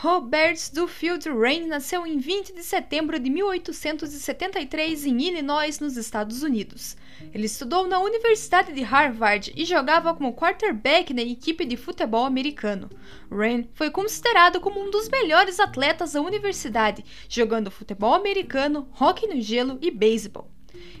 Roberts Duffield Rain nasceu em 20 de setembro de 1873 em Illinois, nos Estados Unidos. Ele estudou na Universidade de Harvard e jogava como quarterback na equipe de futebol americano. Rain foi considerado como um dos melhores atletas da universidade, jogando futebol americano, hóquei no gelo e beisebol.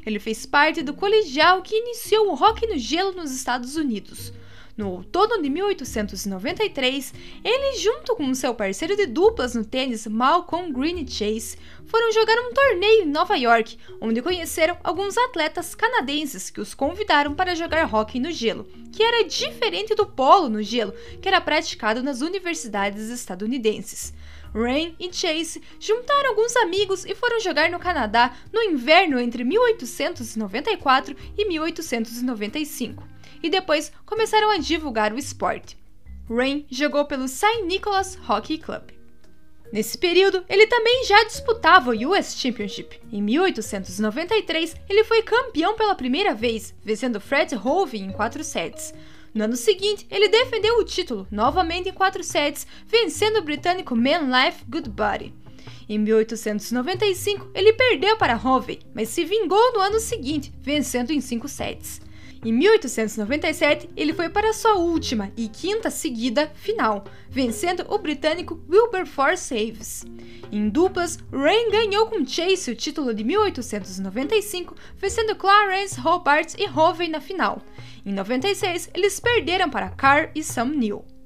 Ele fez parte do colegial que iniciou o hóquei no gelo nos Estados Unidos. No outono de 1893, ele, junto com seu parceiro de duplas no tênis Malcolm Green Chase, foram jogar um torneio em Nova York, onde conheceram alguns atletas canadenses que os convidaram para jogar hóquei no gelo, que era diferente do polo no gelo, que era praticado nas universidades estadunidenses. Rain e Chase juntaram alguns amigos e foram jogar no Canadá no inverno entre 1894 e 1895 e depois começaram a divulgar o esporte. Rain jogou pelo St. Nicholas Hockey Club. Nesse período, ele também já disputava o US Championship. Em 1893, ele foi campeão pela primeira vez, vencendo Fred Hovey em quatro sets. No ano seguinte, ele defendeu o título, novamente em quatro sets, vencendo o britânico Man Life Goodbody. Em 1895, ele perdeu para Hovey, mas se vingou no ano seguinte, vencendo em cinco sets. Em 1897, ele foi para sua última e quinta seguida final, vencendo o britânico Wilberforce Saves. Em duplas, Rain ganhou com Chase o título de 1895, vencendo Clarence Hobart e Hovey na final. Em 96, eles perderam para Carr e Sam Neill.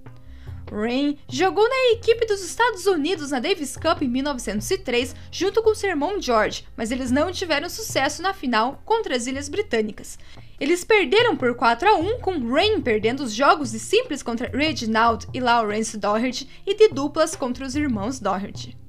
Rain jogou na equipe dos Estados Unidos na Davis Cup em 1903 junto com seu irmão George, mas eles não tiveram sucesso na final contra as Ilhas Britânicas. Eles perderam por 4 a 1, com Rain perdendo os jogos de simples contra Reginald e Lawrence Doherty e de duplas contra os irmãos Doherty.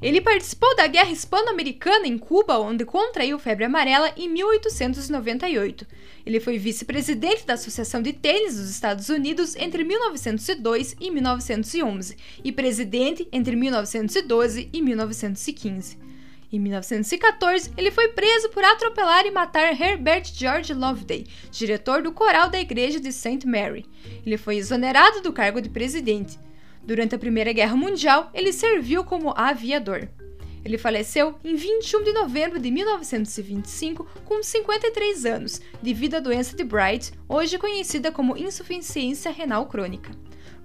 Ele participou da Guerra Hispano-Americana em Cuba, onde contraiu febre amarela em 1898. Ele foi vice-presidente da Associação de Tênis dos Estados Unidos entre 1902 e 1911 e presidente entre 1912 e 1915. Em 1914, ele foi preso por atropelar e matar Herbert George Loveday, diretor do coral da igreja de St. Mary. Ele foi exonerado do cargo de presidente. Durante a Primeira Guerra Mundial, ele serviu como aviador. Ele faleceu em 21 de novembro de 1925 com 53 anos, devido à doença de Bright, hoje conhecida como insuficiência renal crônica.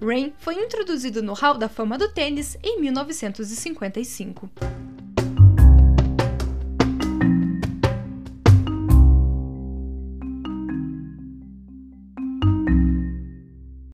Rain foi introduzido no Hall da Fama do Tênis em 1955.